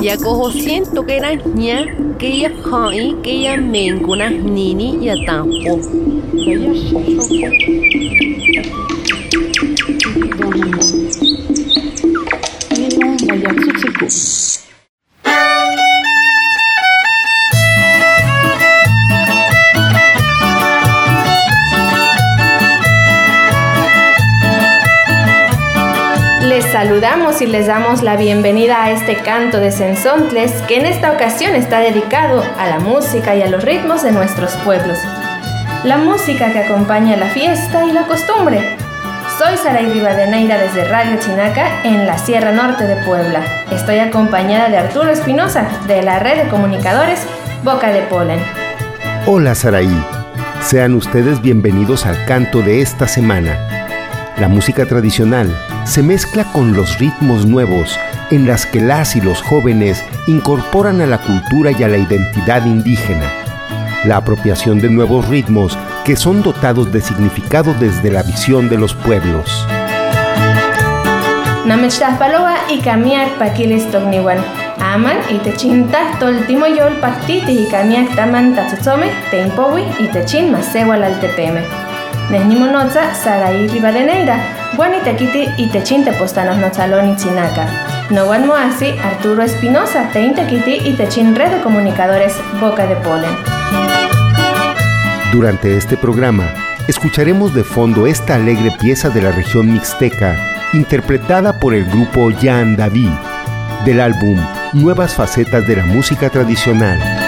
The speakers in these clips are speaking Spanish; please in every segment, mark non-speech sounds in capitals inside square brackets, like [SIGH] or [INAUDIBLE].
sensaixnextilistle. Yakoho siento que era ña, que ya hai, que ya mencuna nini ya tampo. Les saludamos y les damos la bienvenida a este canto de Sensontles que en esta ocasión está dedicado a la música y a los ritmos de nuestros pueblos. La música que acompaña la fiesta y la costumbre. Soy Saray Rivadeneira desde Radio Chinaca en la Sierra Norte de Puebla. Estoy acompañada de Arturo Espinosa de la red de comunicadores Boca de Polen. Hola Saraí, sean ustedes bienvenidos al canto de esta semana. La música tradicional se mezcla con los ritmos nuevos en las que las y los jóvenes incorporan a la cultura y a la identidad indígena. La apropiación de nuevos ritmos que son dotados de significado desde la visión de los pueblos. Namechtaspaloa y Kamiak Paquilis Togniwan. Aman y te toltimo yol pactiti y Kamiak taman tatsutzome te impowi y te chin masewal al tepeme. Nesnimonotza Saraí Rivadeneira, Juan Itequiti y Techinte Postanos Notzalón y Chinaca. Nowan Moasi, Arturo Espinosa, Teintequiti y Techin Red de Comunicadores Boca de Polen. Durante este programa, escucharemos de fondo esta alegre pieza de la región mixteca, interpretada por el grupo Yan David, del álbum Nuevas Facetas de la Música Tradicional.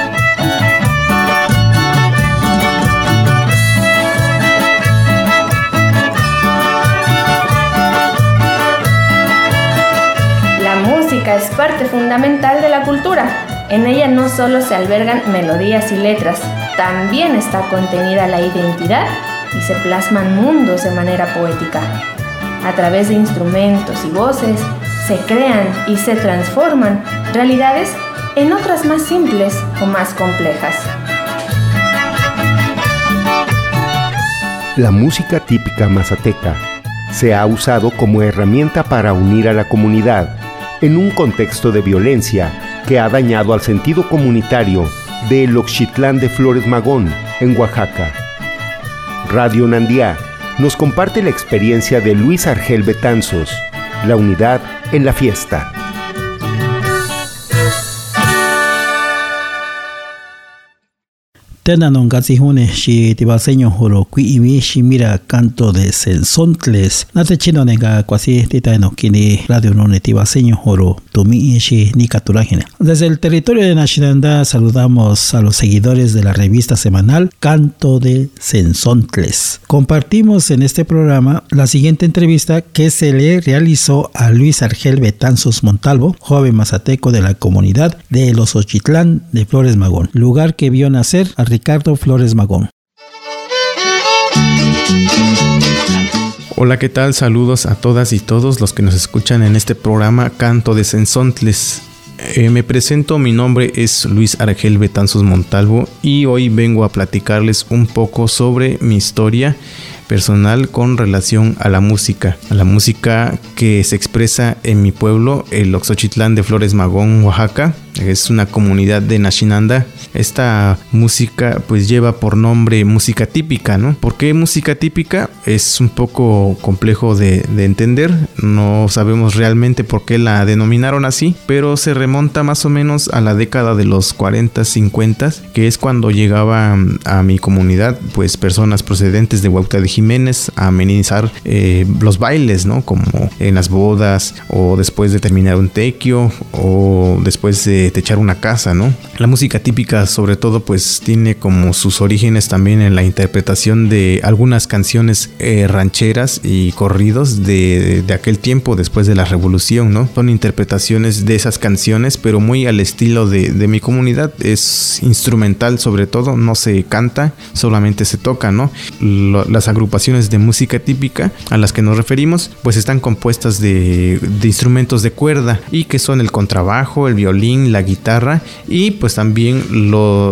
Es parte fundamental de la cultura. En ella no solo se albergan melodías y letras, también está contenida la identidad y se plasman mundos de manera poética. A través de instrumentos y voces se crean y se transforman realidades en otras más simples o más complejas. La música típica mazateca se ha usado como herramienta para unir a la comunidad en un contexto de violencia que ha dañado al sentido comunitario del Oxitlán de Flores Magón, en Oaxaca. Radio Nandía nos comparte la experiencia de Luis Argel Betanzos, la unidad en la fiesta. Tena non gazi hune shi tibaseño juro kui iwi shi mira canto de sensontles. Nate chino nenga kwasi tita no kini radio no tibaseño juro tumi shi ni katuragine. Desde el territorio de Nashinanda saludamos a los seguidores de la revista semanal Canto de Sensontles. Compartimos en este programa la siguiente entrevista que se le realizó a Luis Argel Betanzos Montalvo, joven mazateco de la comunidad de Los Ochitlán de Flores Magón, lugar que vio nacer a Ricardo Flores Magón. Hola, ¿qué tal? Saludos a todas y todos los que nos escuchan en este programa Canto de Sensontles. Eh, me presento, mi nombre es Luis Argel Betanzos Montalvo y hoy vengo a platicarles un poco sobre mi historia personal con relación a la música, a la música que se expresa en mi pueblo, el Oxochitlán de Flores Magón, Oaxaca. Es una comunidad de Nashinanda. Esta música pues lleva por nombre música típica, ¿no? ¿Por qué música típica? Es un poco complejo de, de entender. No sabemos realmente por qué la denominaron así, pero se remonta más o menos a la década de los 40, 50, que es cuando llegaba a mi comunidad, pues personas procedentes de Huauta de Jiménez a amenizar eh, los bailes, ¿no? Como en las bodas o después de terminar un tequio o después de techar una casa, ¿no? La música típica sobre todo pues tiene como sus orígenes también en la interpretación de algunas canciones eh, rancheras y corridos de, de, aquel tiempo después de la revolución, ¿no? Son interpretaciones de esas canciones pero muy al estilo de, de mi comunidad, es instrumental sobre todo, no se canta, solamente se toca, ¿no? las agrupaciones de música típica a las que nos referimos pues están compuestas de, instrumentos de cuerda y que son el contrabajo, el violín, la guitarra y pues también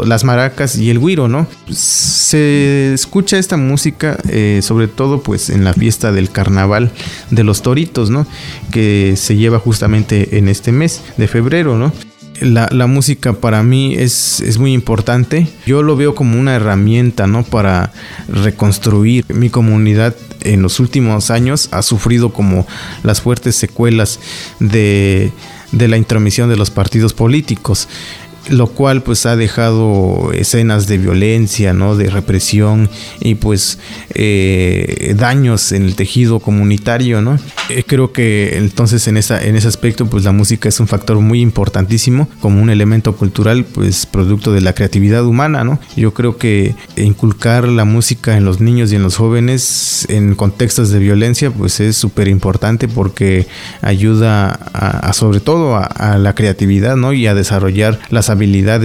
las maracas y el guiro, ¿no? Se escucha esta música eh, sobre todo pues en la fiesta del carnaval de los toritos, ¿no? Que se lleva justamente en este mes de febrero, ¿no? La, la, música para mí es, es, muy importante. Yo lo veo como una herramienta, ¿no? Para reconstruir mi comunidad en los últimos años ha sufrido como las fuertes secuelas de, de la intromisión de los partidos políticos lo cual pues ha dejado escenas de violencia, ¿no? de represión y pues eh, daños en el tejido comunitario, ¿no? Eh, creo que entonces en, esa, en ese aspecto pues la música es un factor muy importantísimo como un elemento cultural pues producto de la creatividad humana, ¿no? Yo creo que inculcar la música en los niños y en los jóvenes en contextos de violencia pues es súper importante porque ayuda a, sobre todo a, la creatividad, ¿no? Y a desarrollar las habilidades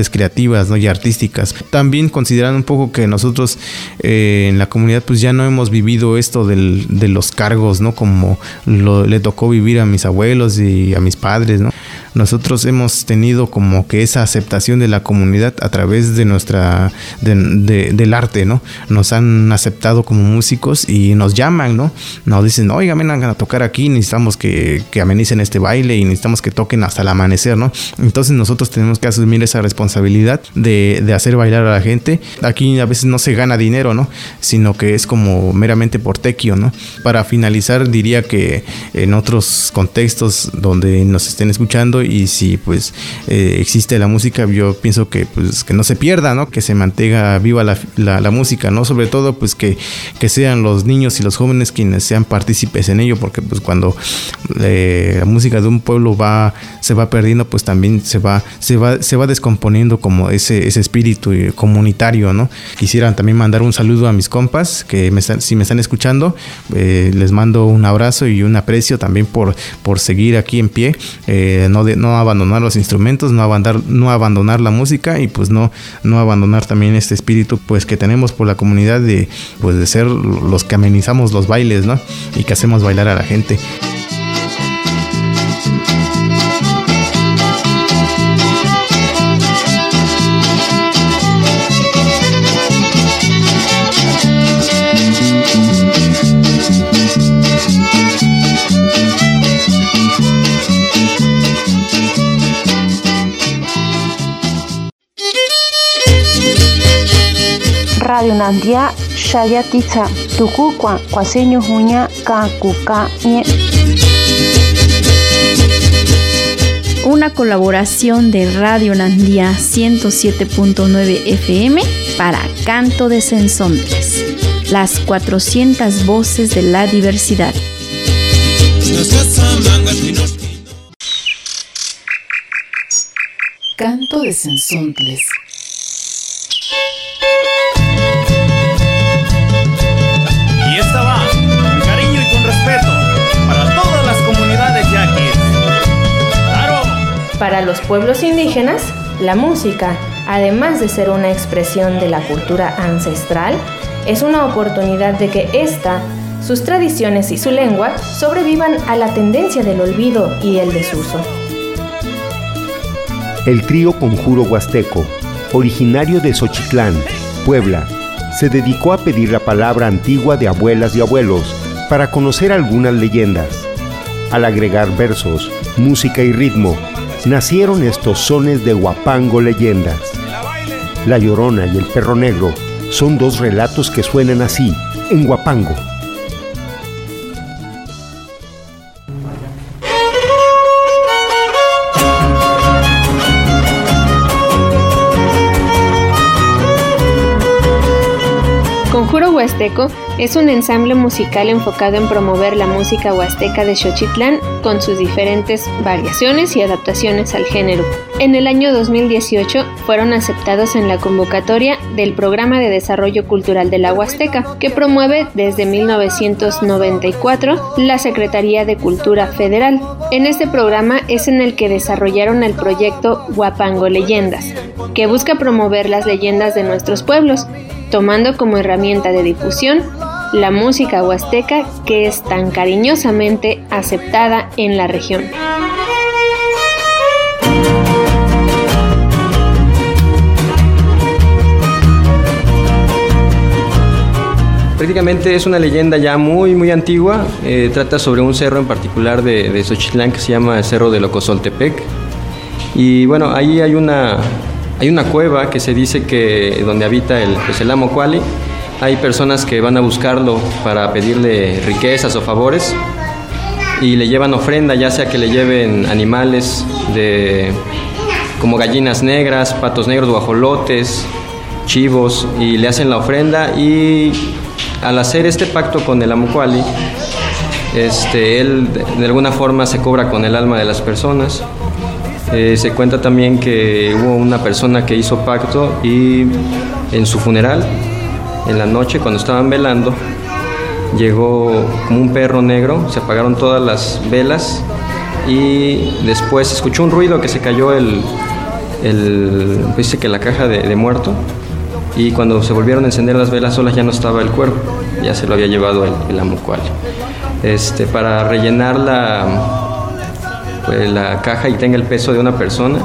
creativas ¿no? y artísticas. También considerando un poco que nosotros eh, en la comunidad pues ya no hemos vivido esto del, de los cargos, ¿no? Como lo, le tocó vivir a mis abuelos y a mis padres, ¿no? Nosotros hemos tenido como que esa aceptación de la comunidad a través de nuestra del arte, ¿no? Nos han aceptado como músicos y nos llaman, ¿no? Nos dicen, oiga, vengan a tocar aquí, necesitamos que, que amenicen este baile y necesitamos que toquen hasta el amanecer, ¿no? Entonces nosotros tenemos que asumir esa responsabilidad de, de hacer bailar a la gente. Aquí a veces no se gana dinero, ¿no? Sino que es como meramente por tequio, ¿no? Para finalizar diría que en otros contextos donde nos estén escuchando y si pues eh, existe la música, yo pienso que pues que no se pierda, ¿no? Que se mantenga viva la, la, música, ¿no? Sobre todo pues que, que, sean los niños y los jóvenes quienes sean partícipes en ello, porque pues cuando eh, la música de un pueblo va, se va perdiendo, pues también se va, se va, se va descomponiendo como ese, ese espíritu comunitario, ¿no? Quisiera también mandar un saludo a mis compas, que me están, si me están escuchando, eh, les mando un abrazo y un aprecio también por, por seguir aquí en pie, no no abandonar los instrumentos, no abandonar, no abandonar la música y pues no, no abandonar también este espíritu pues que tenemos por la comunidad de pues de ser los que amenizamos los bailes, ¿no? Y que hacemos bailar a la gente. Nandia Shayatitza Tukukwa Kwaseño Juña Kakuka Una colaboración de Radio Nandía 107.9 FM para Canto de Sensontes, las 400 voces de la diversidad. Canto de Sensontles. Para los pueblos indígenas, la música, además de ser una expresión de la cultura ancestral, es una oportunidad de que ésta, sus tradiciones y su lengua sobrevivan a la tendencia del olvido y el desuso. El trío Conjuro Huasteco, originario de Xochitlán, Puebla, se dedicó a pedir la palabra antigua de abuelas y abuelos para conocer algunas leyendas. Al agregar versos, música y ritmo, nacieron estos sones de Huapango leyendas. La Llorona y el Perro Negro son dos relatos que suenan así, en Huapango. Huasteco es un ensamble musical enfocado en promover la música huasteca de Xochitlán con sus diferentes variaciones y adaptaciones al género. En el año 2018 fueron aceptados en la convocatoria del Programa de Desarrollo Cultural de la Huasteca, que promueve desde 1994 la Secretaría de Cultura Federal. En este programa es en el que desarrollaron el proyecto Huapango Leyendas, que busca promover las leyendas de nuestros pueblos tomando como herramienta de difusión la música huasteca que es tan cariñosamente aceptada en la región. Prácticamente es una leyenda ya muy muy antigua, eh, trata sobre un cerro en particular de, de Xochitlán que se llama el Cerro de Locosoltepec. Y bueno, ahí hay una, hay una cueva que se dice que donde habita el, pues el amo Kuali. Hay personas que van a buscarlo para pedirle riquezas o favores y le llevan ofrenda, ya sea que le lleven animales de como gallinas negras, patos negros, guajolotes, chivos y le hacen la ofrenda y al hacer este pacto con el Amucuali, este, él de alguna forma se cobra con el alma de las personas eh, se cuenta también que hubo una persona que hizo pacto y en su funeral, en la noche cuando estaban velando, llegó como un perro negro, se apagaron todas las velas y después escuchó un ruido que se cayó el, el dice que la caja de, muerto y cuando se volvieron a encender las velas solas ya no estaba el cuerpo, ya se lo había llevado el, el. Este, para rellenar la, pues, la caja y tenga el peso de una persona,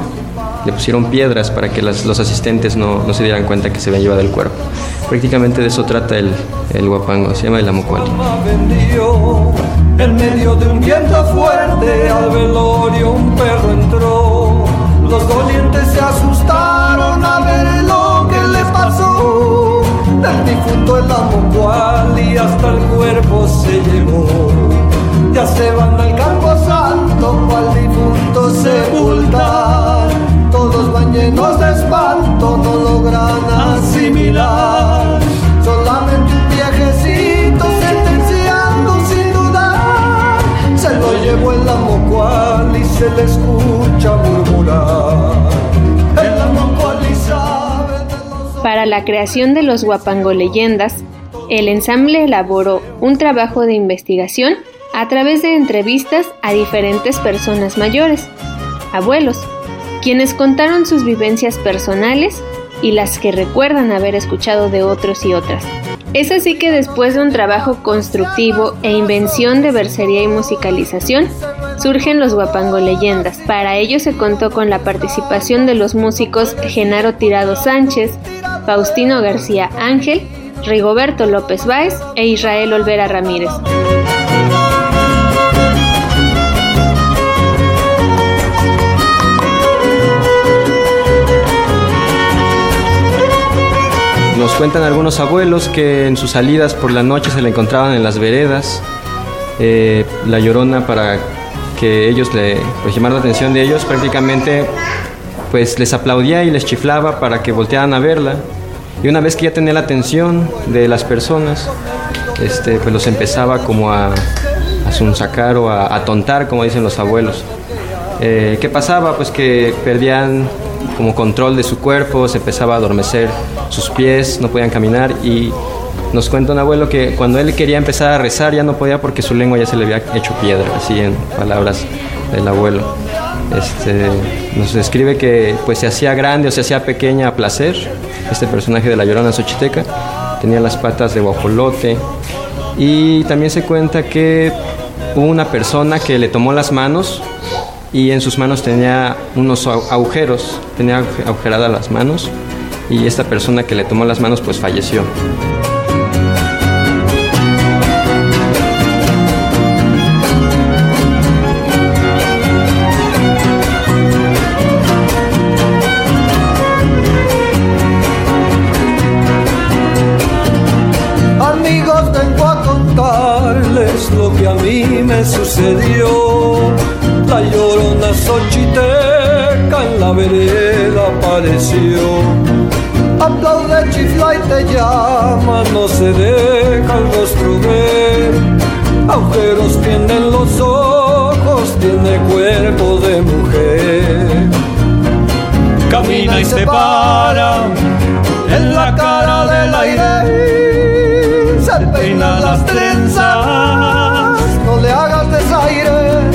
le pusieron piedras para que los asistentes no, no, se dieran cuenta que se había llevado el cuerpo. Prácticamente de eso trata el, el guapango, se llama el amocual. En medio de un viento fuerte al velorio un perro entró. Los dolientes se asustaron a ver lo que les pasó. Del difunto el amocual y hasta el cuerpo se llevó ya se van al campo difunto sepultar. Todos van llenos de espanto, no logran asimilar. Solamente un viejecito sentenciando sin dudar. Se lo llevó el cual y se le escucha murmurar. El amocual y sabe Para la creación de los Guapango Leyendas, el ensamble elaboró un trabajo de investigación a través de entrevistas a diferentes personas mayores, abuelos, quienes contaron sus vivencias personales y las que recuerdan haber escuchado de otros y otras. Es así que después de un trabajo constructivo e invención de versería y musicalización, surgen los Guapango Leyendas. Para ello se contó con la participación de los músicos Genaro Tirado Sánchez, Faustino García Ángel, Rigoberto López Báez e Israel Olvera Ramírez. Nos cuentan algunos abuelos que en sus salidas por la noche se la encontraban en las veredas. Eh, la llorona para que ellos le pues, la atención de ellos prácticamente pues les aplaudía y les chiflaba para que voltearan a verla. Y una vez que ya tenía la atención de las personas, este, pues los empezaba como a, a sacar o a, a, tontar, como dicen los abuelos. Eh, ¿Qué pasaba? Pues que perdían como control de su cuerpo, se empezaba a adormecer sus pies, no podían caminar y nos cuenta un abuelo que cuando él quería empezar a rezar ya no podía porque su lengua ya se le había hecho piedra, así en palabras del abuelo. Este, nos describe que pues se hacía grande o se hacía pequeña a placer, este personaje de la Llorona Xochiteca, tenía las patas de guajolote y también se cuenta que hubo una persona que le tomó las manos y en sus manos tenía unos agujeros, tenía agujeradas las manos y esta persona que le tomó las manos pues falleció. Apareció. aplaude, chifla y te llama, no se deja el rostro ver. Agujeros tienen los ojos, tiene cuerpo de mujer. Camina y se para en la cara del aire, se peina las trenzas, no le hagas desaires.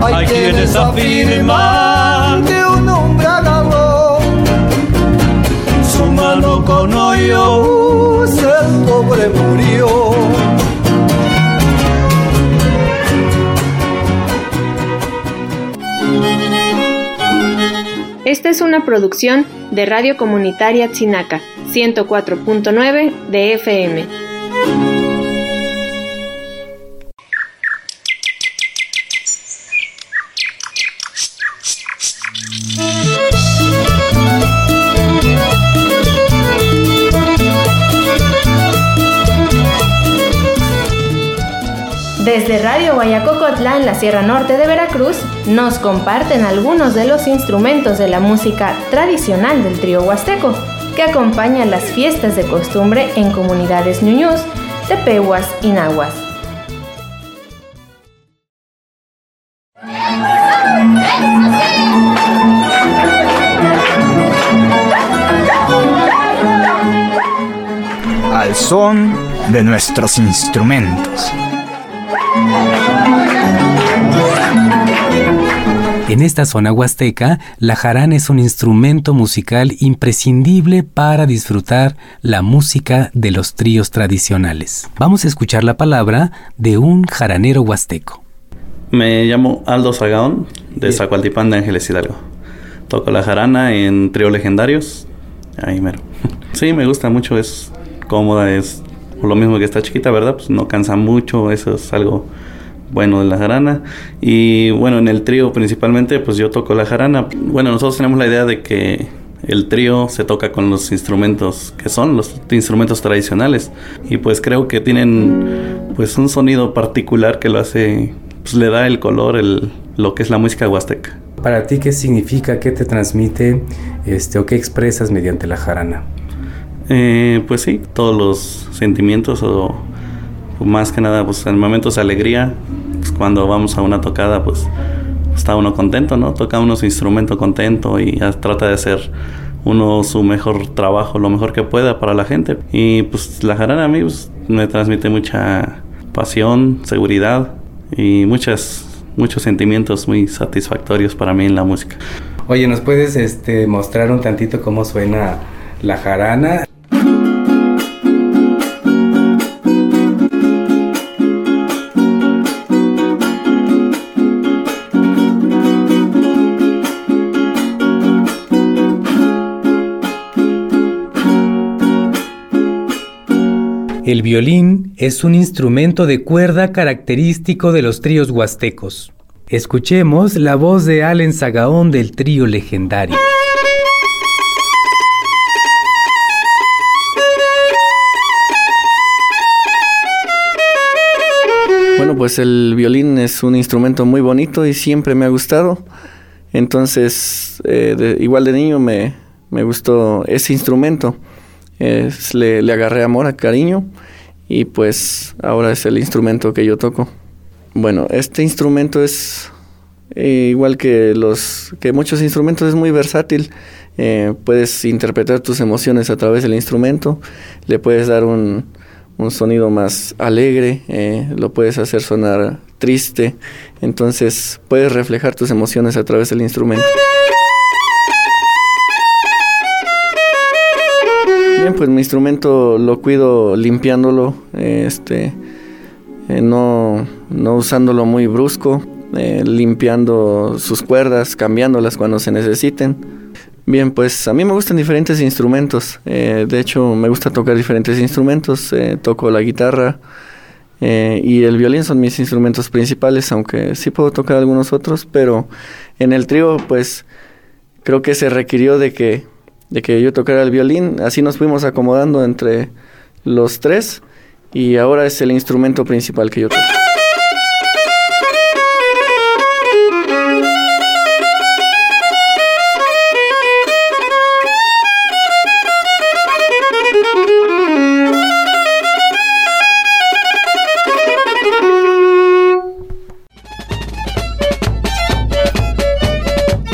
Hay, quienes afirman Esta es una producción de Radio Comunitaria Chinaca, 104.9 de FM. Desde Radio Guayacocotla en la Sierra Norte de Veracruz nos comparten algunos de los instrumentos de la música tradicional del trío huasteco que acompañan las fiestas de costumbre en comunidades ñuñús, tepehuas y nahuas. Al son de nuestros instrumentos. En esta zona huasteca, la jarana es un instrumento musical imprescindible para disfrutar la música de los tríos tradicionales. Vamos a escuchar la palabra de un jaranero huasteco. Me llamo Aldo Zagaón, de Zacualtipán de Ángeles Hidalgo. Toco la jarana en trío legendarios. Ahí mero. [LAUGHS] Sí, me gusta mucho, es cómoda, es lo mismo que está chiquita, ¿verdad? Pues no cansa mucho, eso es algo bueno de la jarana. Y bueno, en el trío principalmente, pues yo toco la jarana. Bueno, nosotros tenemos la idea de que el trío se toca con los instrumentos que son los instrumentos tradicionales y pues creo que tienen pues un sonido particular que lo hace pues le da el color el lo que es la música huasteca. Para ti qué significa, qué te transmite este o qué expresas mediante la jarana? Eh, pues sí, todos los sentimientos o, más que nada pues en momentos alegría, pues cuando vamos a una tocada pues está uno contento, ¿no? Toca uno su instrumento contento y trata de hacer uno su mejor trabajo, lo mejor que pueda para la gente. Y pues la jarana a mí pues, me transmite mucha pasión, seguridad y muchas, muchos sentimientos muy satisfactorios para mí en la música. Oye, ¿nos puedes este, mostrar un tantito cómo suena la jarana? El violín es un instrumento de cuerda característico de los tríos huastecos. Escuchemos la voz de Allen Sagaón del trío legendario. Bueno, pues el violín es un instrumento muy bonito y siempre me ha gustado. Entonces, eh, igual de niño me, me gustó ese instrumento le, le, agarré amor, cariño y pues ahora es el instrumento que yo toco. Bueno, este instrumento es eh, igual que los que muchos instrumentos es muy versátil. Eh, puedes interpretar tus emociones a través del instrumento, le puedes dar un, un sonido más alegre, eh, lo puedes hacer sonar triste, entonces puedes reflejar tus emociones a través del instrumento. Bien, pues mi instrumento lo cuido limpiándolo, este, eh, no, no usándolo muy brusco, eh, limpiando sus cuerdas, cambiándolas cuando se necesiten. Bien, pues a mí me gustan diferentes instrumentos. Eh, de hecho, me gusta tocar diferentes instrumentos. toco la guitarra y el violín son mis instrumentos principales, aunque sí puedo tocar algunos otros, pero en el trío, pues creo que se requirió de que de que yo tocara el violín. Así nos fuimos acomodando entre los tres y ahora es el instrumento principal que yo toco.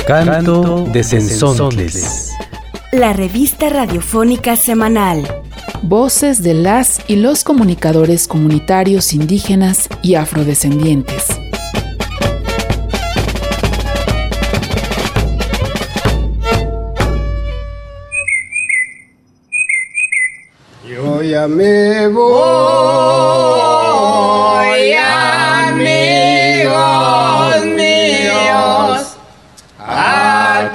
Canto de Sensontles. La revista radiofónica semanal. Voces de las y los comunicadores comunitarios indígenas y afrodescendientes. Yo ya me voy, amigos míos.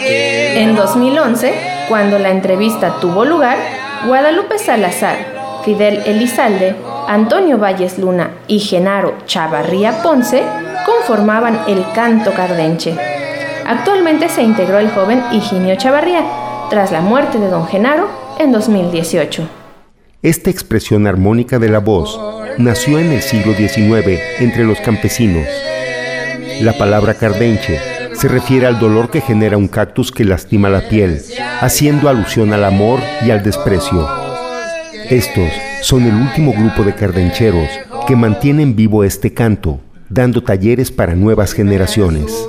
En 2011, cuando la entrevista tuvo lugar, Guadalupe Salazar, Fidel Elizalde, Antonio Valles Luna y Genaro Chavarría Ponce conformaban el canto cardenche. Actualmente se integró el joven Higinio Chavarría, tras la muerte de don Genaro en 2018. Esta expresión armónica de la voz nació en el siglo XIX entre los campesinos. La palabra cardenche se refiere al dolor que genera un cactus que lastima la piel, haciendo alusión al amor y al desprecio. Estos son el último grupo de cardencheros que mantienen vivo este canto, dando talleres para nuevas generaciones.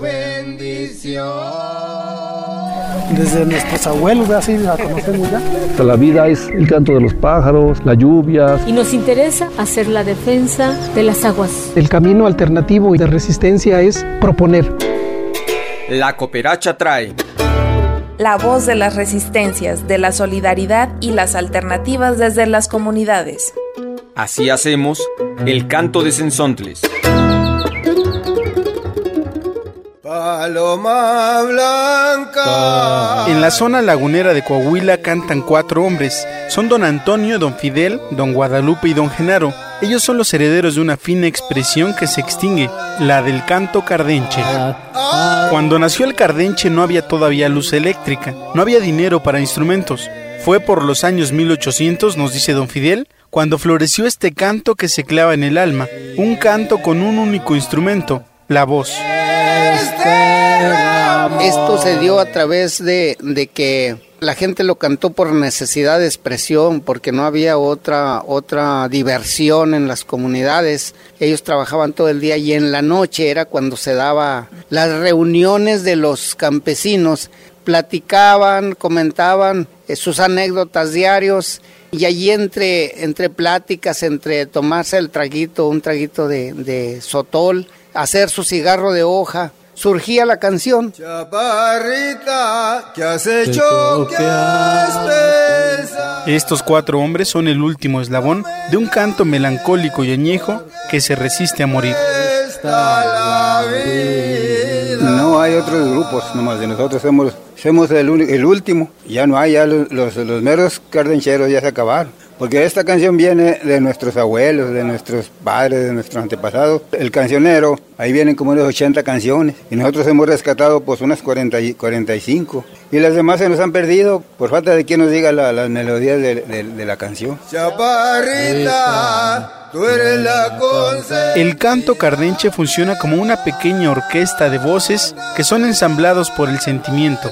Desde nuestros abuelos, así la conocemos ya. La vida es el canto de los pájaros, la lluvia. Y nos interesa hacer la defensa de las aguas. El camino alternativo y de resistencia es proponer. La cooperacha trae. La voz de las resistencias, de la solidaridad y las alternativas desde las comunidades. Así hacemos el canto de Sensontles. Paloma blanca. En la zona lagunera de Coahuila cantan cuatro hombres. Son don Antonio, don Fidel, don Guadalupe y don Genaro. Ellos son los herederos de una fina expresión que se extingue, la del canto cardenche. Cuando nació el cardenche no había todavía luz eléctrica, no había dinero para instrumentos. Fue por los años 1800, nos dice don Fidel, cuando floreció este canto que se clava en el alma, un canto con un único instrumento, la voz. Esto se dio a través de, de, que la gente lo cantó por necesidad de expresión, porque no había otra, otra diversión en las comunidades. Ellos trabajaban todo el día y en la noche era cuando se daba las reuniones de los campesinos. Platicaban, comentaban eh, sus anécdotas diarios y allí entre, entre pláticas, entre tomarse el traguito, un traguito de, de sotol, hacer su cigarro de hoja, surgía la canción. Chaparrita, ¿qué has hecho? ¿Qué has pensado? Estos cuatro hombres son el último eslabón de un canto melancólico y añejo que se resiste a morir. No hay otros grupos, nomás de nosotros somos, somos el, el, último. Ya no hay, ya los, los, los meros cardencheros ya se acabaron. Porque esta canción viene de nuestros abuelos, de nuestros padres, de nuestros antepasados. El cancionero, ahí vienen como unas 80 canciones. Y nosotros hemos rescatado pues unas 40, y 45. Y las demás se nos han perdido por falta de quien nos diga la, las melodías de, de, de la canción. Chaparrita, tú eres la El canto cardenche funciona como una pequeña orquesta de voces que son ensamblados por el sentimiento.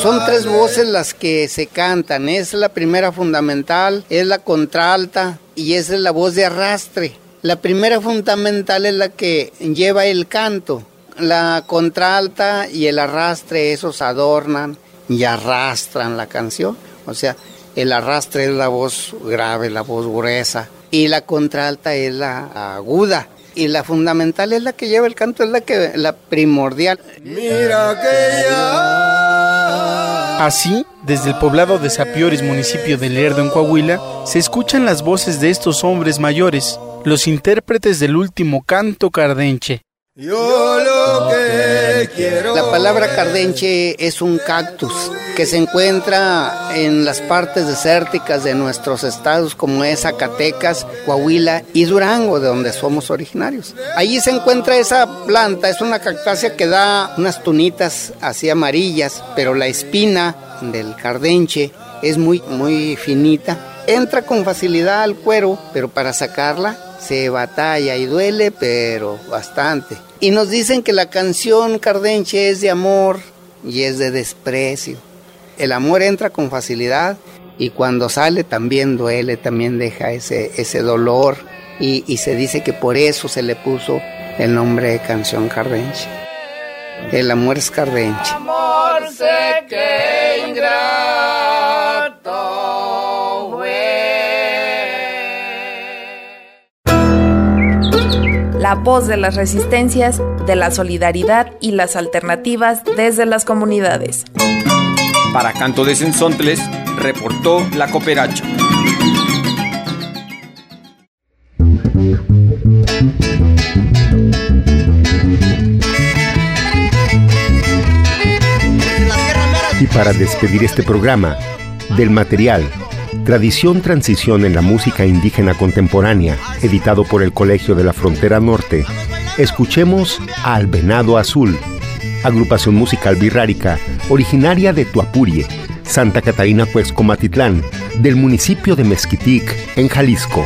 Son tres voces las que se cantan. Es la primera fundamental, es la contralta y esa es la voz de arrastre. La primera fundamental es la que lleva el canto. La contralta y el arrastre, esos adornan y arrastran la canción. O sea, el arrastre es la voz grave, la voz gruesa. Y la contralta es la aguda. Y la fundamental es la que lleva el canto, es la que la primordial. Mira que ya. Así, desde el poblado de Sapiores, municipio de Lerdo, en Coahuila, se escuchan las voces de estos hombres mayores, los intérpretes del último canto cardenche. Yo lo que quiero. La palabra cardenche es un cactus que se encuentra en las partes desérticas de nuestros estados como es Zacatecas, Coahuila y Durango, de donde somos originarios. Allí se encuentra esa planta, es una cactácea que da unas tunitas así amarillas, pero la espina del cardenche es muy, muy finita. Entra con facilidad al cuero, pero para sacarla se batalla y duele, pero bastante. Y nos dicen que la canción cardenche es de amor y es de desprecio. El amor entra con facilidad y cuando sale también duele, también deja ese, ese dolor y, y se dice que por eso se le puso el nombre de canción cardenche. El amor es cardenche. Amor que La voz de las resistencias, de la solidaridad y las alternativas desde las comunidades. Para Canto de Sensontles, reportó la Cooperacha. Y para despedir este programa, del material Tradición Transición en la Música Indígena Contemporánea, editado por el Colegio de la Frontera Norte, escuchemos Al Venado Azul, agrupación musical birrárica originaria de Tuapurie, Santa Catarina Cuexcomatitlán, del municipio de Mezquitic, en Jalisco.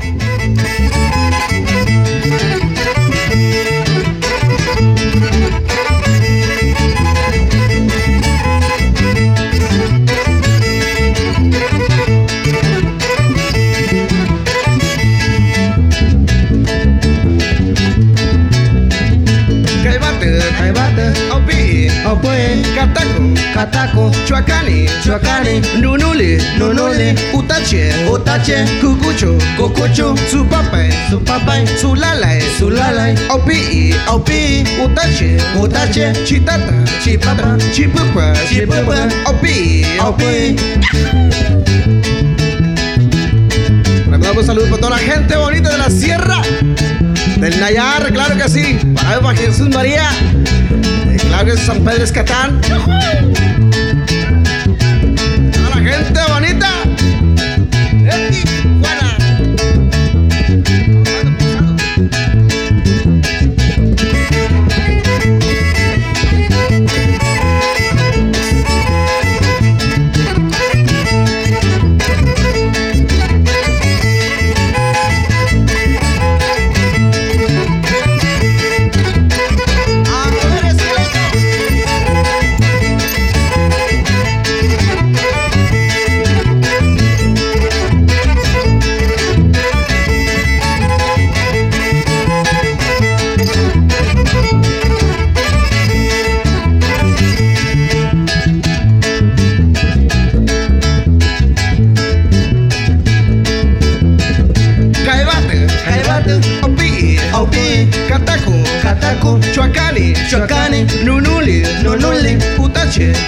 Katako, Chuacani, Chuacani, Nunule, Nunule, Utache, Utache, Cucucho, Cococho, su papai, su papai, su lalai, su lalai, Opi, Opi, Utache, Utache, Chitata, Chipapa, Chipupa, Chipupa, Opi, Opi. Un saludo para toda la gente bonita de la sierra del Nayar, claro que sí. Para, Jesús María. Claro que es San Pedro Escatán. Gente bonita.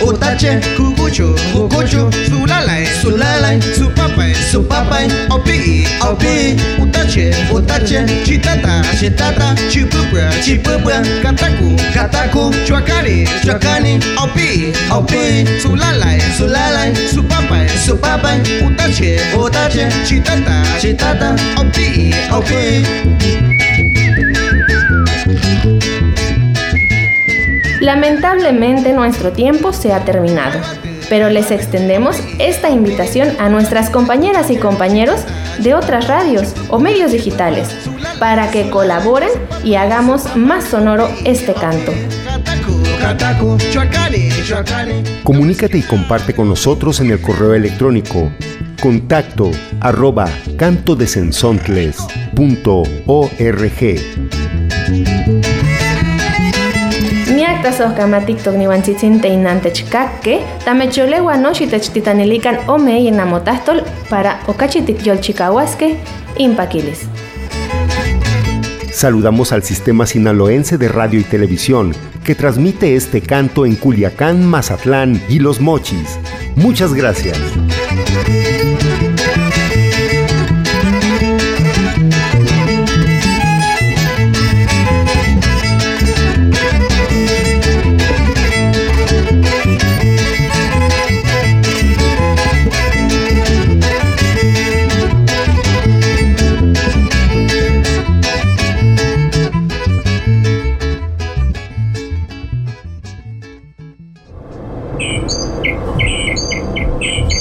Utache, Utache, Cucucho, Cucucho, Sulalai, Sulalai, su papai, su papai, Opi, Opi, Utache, Utache, Chitata, Chitata, Chipupua, Chipupua, Kataku, Kataku, Chuacani, Chuacani, Opi, Opi, Sulalai, Sulalai, su papai, su papai, Utache, Utache, Chitata, Chitata, Opi, Opi. Lamentablemente nuestro tiempo se ha terminado, pero les extendemos esta invitación a nuestras compañeras y compañeros de otras radios o medios digitales para que colaboren y hagamos más sonoro este canto. Comunícate y comparte con nosotros en el correo electrónico contacto arroba cantodesensontles.org. Tasojkama TikTok niwantzitsin teinantech kakke, tamecholewa no xitechtitanilikan ome yenamotastol para okachi tikyolchikahuaskeh impaquilis. Saludamos al Sistema Sinaloense de Radio y Televisión, que transmite este canto en Culiacán, Mazatlán y Los Mochis. Muchas gracias.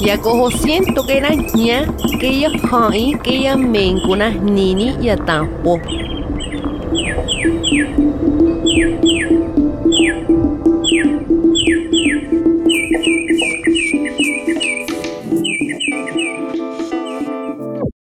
Ya cojo siento que era ña, que ella hai, que ella mencunas nini y tampo.